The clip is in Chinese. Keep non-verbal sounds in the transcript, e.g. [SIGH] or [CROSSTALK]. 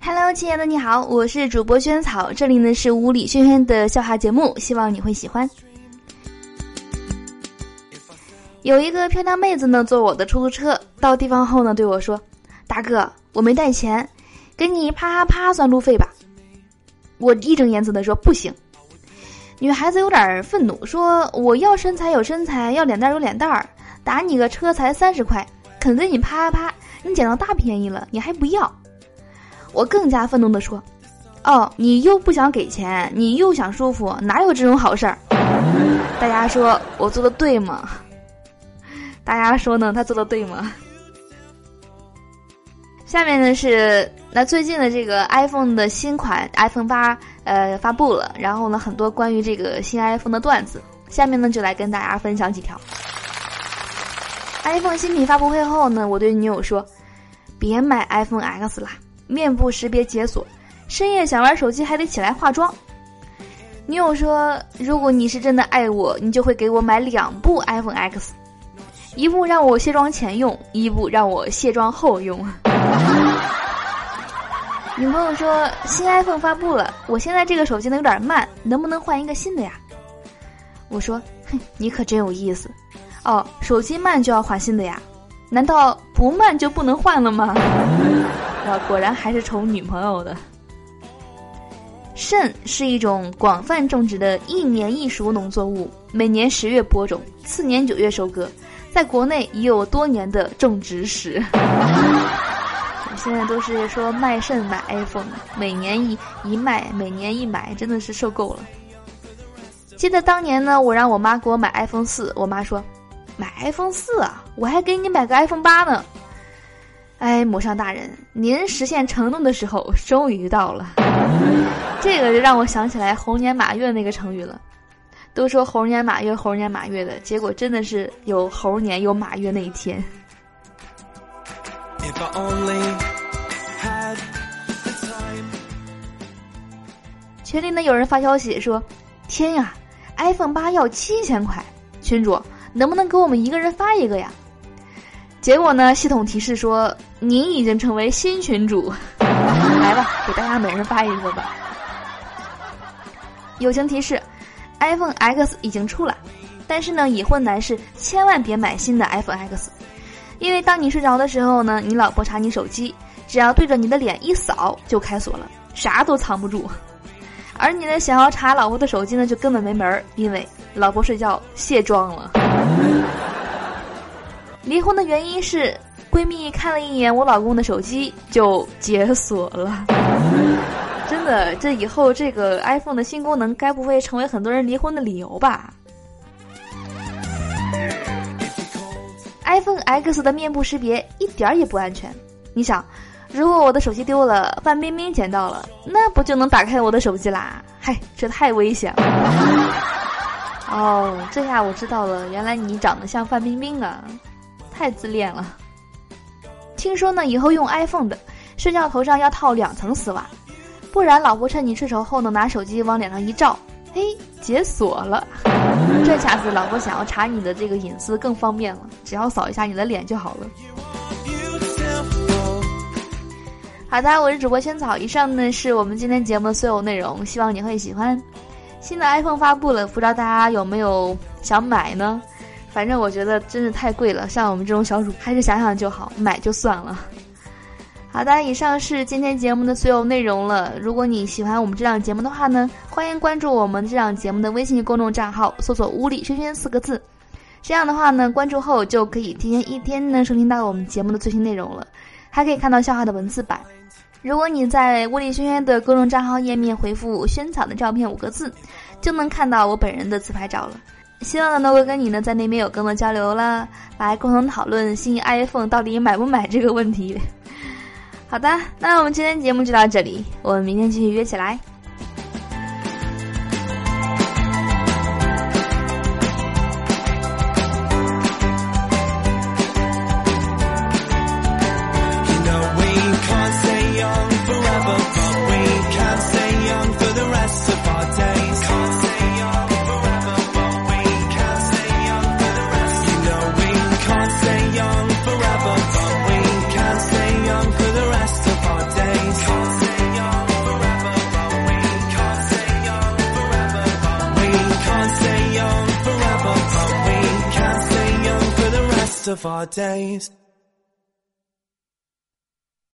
Hello，亲爱的你好，我是主播萱草，这里呢是屋里萱萱的笑话节目，希望你会喜欢。有一个漂亮妹子呢坐我的出租车，到地方后呢对我说：“大哥，我没带钱，给你啪啪啪算路费吧。”我义正言辞的说：“不行。”女孩子有点愤怒，说：“我要身材有身材，要脸蛋有脸蛋儿，打你个车才三十块，肯给你啪啪啪，你捡到大便宜了，你还不要。”我更加愤怒地说：“哦，你又不想给钱，你又想舒服，哪有这种好事儿？”大家说我做的对吗？大家说呢？他做的对吗？下面呢是那最近的这个 iPhone 的新款 iPhone 八呃发布了，然后呢很多关于这个新 iPhone 的段子，下面呢就来跟大家分享几条。iPhone 新品发布会后呢，我对女友说：“别买 iPhone X 啦。”面部识别解锁，深夜想玩手机还得起来化妆。女友说：“如果你是真的爱我，你就会给我买两部 iPhone X，一部让我卸妆前用，一部让我卸妆后用。[LAUGHS] ”女朋友说：“新 iPhone 发布了，我现在这个手机呢有点慢，能不能换一个新的呀？”我说：“哼，你可真有意思。哦，手机慢就要换新的呀？难道不慢就不能换了吗？” [LAUGHS] 我果然还是宠女朋友的。肾是一种广泛种植的一年一熟农作物，每年十月播种，次年九月收割，在国内已有多年的种植史。[LAUGHS] 现在都是说卖肾买 iPhone，每年一一卖，每年一买，真的是受够了。记得当年呢，我让我妈给我买 iPhone 四，我妈说：“买 iPhone 四啊，我还给你买个 iPhone 八呢。”哎，母上大人，您实现承诺的时候终于到了。这个就让我想起来“猴年马月”那个成语了。都说“猴年马月”，“猴年马月”的结果真的是有猴年有马月那一天。群里呢有人发消息说：“天呀，iPhone 八要七千块，群主能不能给我们一个人发一个呀？”结果呢？系统提示说您已经成为新群主，[LAUGHS] 来吧，给大家每人发一个吧。友情提示：iPhone X 已经出了，但是呢，已婚男士千万别买新的 iPhone X，因为当你睡着的时候呢，你老婆查你手机，只要对着你的脸一扫就开锁了，啥都藏不住。而你呢，想要查老婆的手机呢，就根本没门儿，因为老婆睡觉卸妆了。离婚的原因是闺蜜看了一眼我老公的手机就解锁了。真的，这以后这个 iPhone 的新功能该不会成为很多人离婚的理由吧？iPhone X 的面部识别一点儿也不安全。你想，如果我的手机丢了，范冰冰捡到了，那不就能打开我的手机啦？嗨，这太危险了。哦，这下我知道了，原来你长得像范冰冰啊。太自恋了。听说呢，以后用 iPhone 的睡觉头上要套两层丝袜，不然老婆趁你睡熟后呢，拿手机往脸上一照，嘿，解锁了。这下子老婆想要查你的这个隐私更方便了，只要扫一下你的脸就好了。好的，我是主播萱草，以上呢是我们今天节目的所有内容，希望你会喜欢。新的 iPhone 发布了，不知道大家有没有想买呢？反正我觉得真是太贵了，像我们这种小主还是想想就好，买就算了。好的，以上是今天节目的所有内容了。如果你喜欢我们这档节目的话呢，欢迎关注我们这档节目的微信公众账号，搜索“屋里轩轩”四个字。这样的话呢，关注后就可以提前一天呢收听到我们节目的最新内容了，还可以看到笑话的文字版。如果你在“屋里轩轩”的公众账号页面回复“萱草”的照片五个字，就能看到我本人的自拍照了。希望呢能够跟你呢在那边有更多交流啦，来共同讨论新 iPhone 到底买不买这个问题。好的，那我们今天节目就到这里，我们明天继续约起来。Of our days.